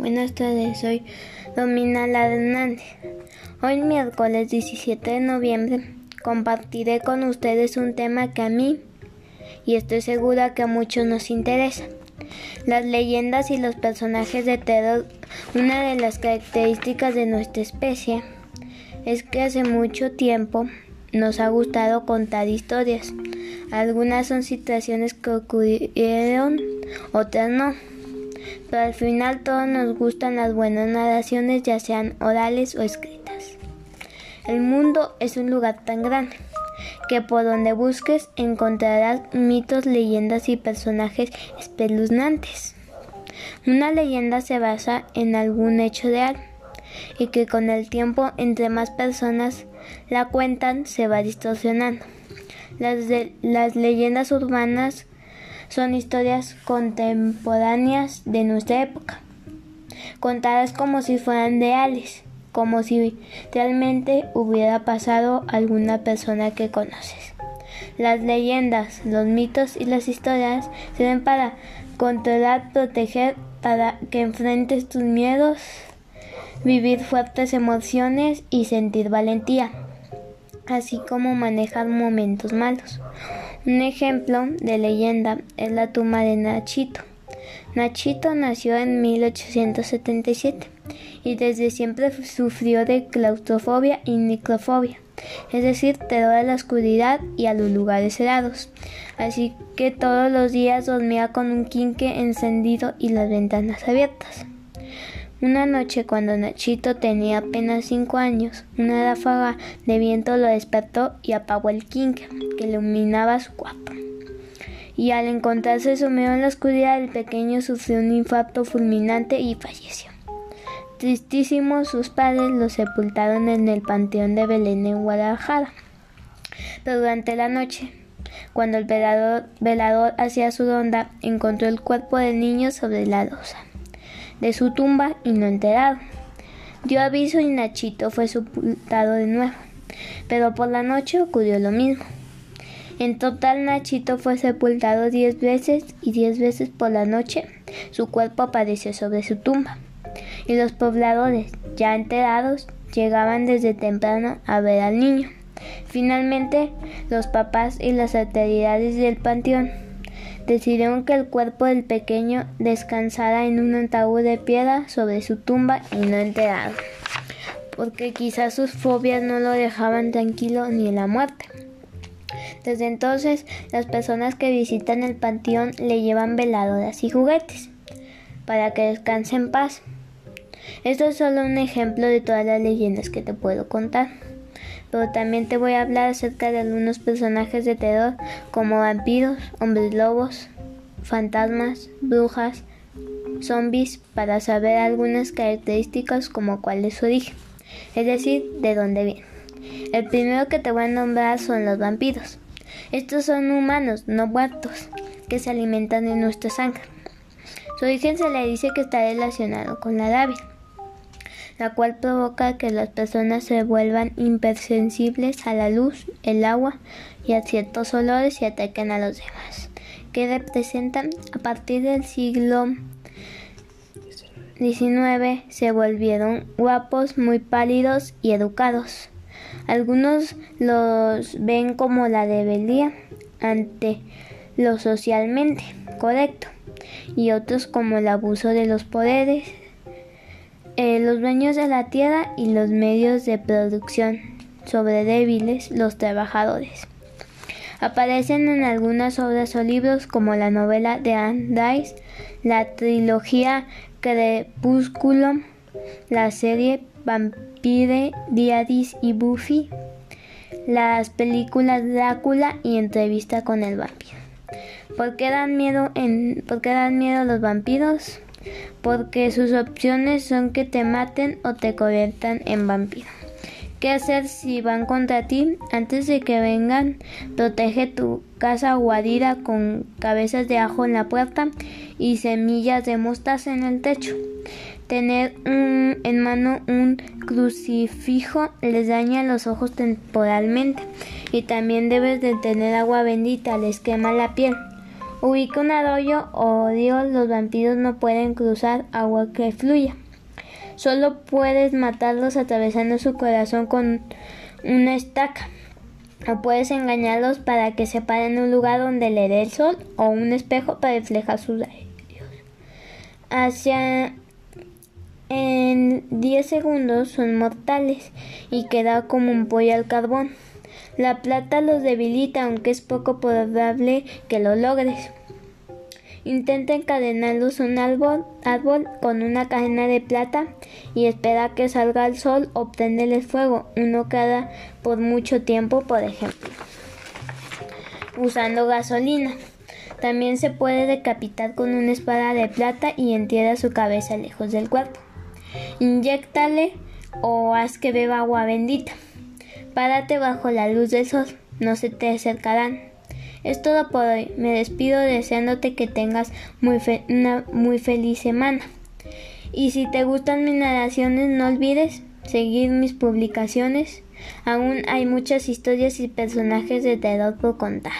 Buenas tardes, soy Domina Hernández. Hoy miércoles 17 de noviembre compartiré con ustedes un tema que a mí y estoy segura que a muchos nos interesa. Las leyendas y los personajes de terror, una de las características de nuestra especie es que hace mucho tiempo nos ha gustado contar historias. Algunas son situaciones que ocurrieron, otras no. Pero al final todos nos gustan las buenas narraciones, ya sean orales o escritas. El mundo es un lugar tan grande que por donde busques encontrarás mitos, leyendas y personajes espeluznantes. Una leyenda se basa en algún hecho real y que con el tiempo entre más personas la cuentan se va distorsionando. Las, las leyendas urbanas son historias contemporáneas de nuestra época, contadas como si fueran reales, como si realmente hubiera pasado alguna persona que conoces. Las leyendas, los mitos y las historias sirven para controlar, proteger, para que enfrentes tus miedos, vivir fuertes emociones y sentir valentía, así como manejar momentos malos. Un ejemplo de leyenda es la tumba de Nachito. Nachito nació en 1877 y desde siempre sufrió de claustrofobia y necrofobia, es decir, terror a la oscuridad y a los lugares helados. Así que todos los días dormía con un quinque encendido y las ventanas abiertas. Una noche cuando Nachito tenía apenas cinco años, una ráfaga de viento lo despertó y apagó el quinque que iluminaba su cuarto. Y al encontrarse sumido en la oscuridad, el pequeño sufrió un infarto fulminante y falleció. Tristísimos, sus padres lo sepultaron en el Panteón de Belén en Guadalajara. Pero durante la noche, cuando el velador, velador hacía su ronda, encontró el cuerpo del niño sobre la losa de su tumba y no enterado. Dio aviso y Nachito fue sepultado de nuevo, pero por la noche ocurrió lo mismo. En total Nachito fue sepultado diez veces y diez veces por la noche su cuerpo apareció sobre su tumba. Y los pobladores, ya enterados, llegaban desde temprano a ver al niño. Finalmente, los papás y las autoridades del panteón decidieron que el cuerpo del pequeño descansara en un ataúd de piedra sobre su tumba y no enterado, porque quizás sus fobias no lo dejaban tranquilo ni en la muerte. Desde entonces, las personas que visitan el panteón le llevan veladoras y juguetes para que descanse en paz. Esto es solo un ejemplo de todas las leyendas que te puedo contar pero también te voy a hablar acerca de algunos personajes de terror como vampiros, hombres lobos, fantasmas, brujas, zombies, para saber algunas características como cuál es su origen, es decir, de dónde viene. El primero que te voy a nombrar son los vampiros. Estos son humanos, no muertos, que se alimentan de nuestra sangre. Su origen se le dice que está relacionado con la rabia la cual provoca que las personas se vuelvan hipersensibles a la luz, el agua y a ciertos olores y ataquen a los demás, que representan a partir del siglo XIX se volvieron guapos, muy pálidos y educados. Algunos los ven como la debilidad ante lo socialmente correcto y otros como el abuso de los poderes eh, los dueños de la tierra y los medios de producción sobre débiles los trabajadores. Aparecen en algunas obras o libros como la novela de Anne Dice, la trilogía Crepúsculo, la serie Vampire Diaries y Buffy, las películas Drácula y Entrevista con el vampiro. ¿Por qué dan miedo, en, ¿por qué dan miedo los vampiros? Porque sus opciones son que te maten o te conviertan en vampiro. ¿Qué hacer si van contra ti? Antes de que vengan, protege tu casa guarida con cabezas de ajo en la puerta y semillas de mostaza en el techo. Tener en mano un crucifijo les daña los ojos temporalmente y también debes de tener agua bendita, les quema la piel. Ubica un arroyo o Dios, los vampiros no pueden cruzar agua que fluya. Solo puedes matarlos atravesando su corazón con una estaca. O puedes engañarlos para que se paren en un lugar donde le dé el sol o un espejo para reflejar sus rayos. Hacia en 10 segundos son mortales y queda como un pollo al carbón. La plata los debilita, aunque es poco probable que lo logres. Intenta encadenarlos un árbol, árbol, con una cadena de plata y espera que salga el sol o el fuego, uno cada por mucho tiempo, por ejemplo. Usando gasolina. También se puede decapitar con una espada de plata y entierra su cabeza lejos del cuerpo. Inyéctale o haz que beba agua bendita. Párate bajo la luz del sol, no se te acercarán. Es todo por hoy. Me despido deseándote que tengas muy una muy feliz semana. Y si te gustan mis narraciones, no olvides seguir mis publicaciones. Aún hay muchas historias y personajes de terror por contar.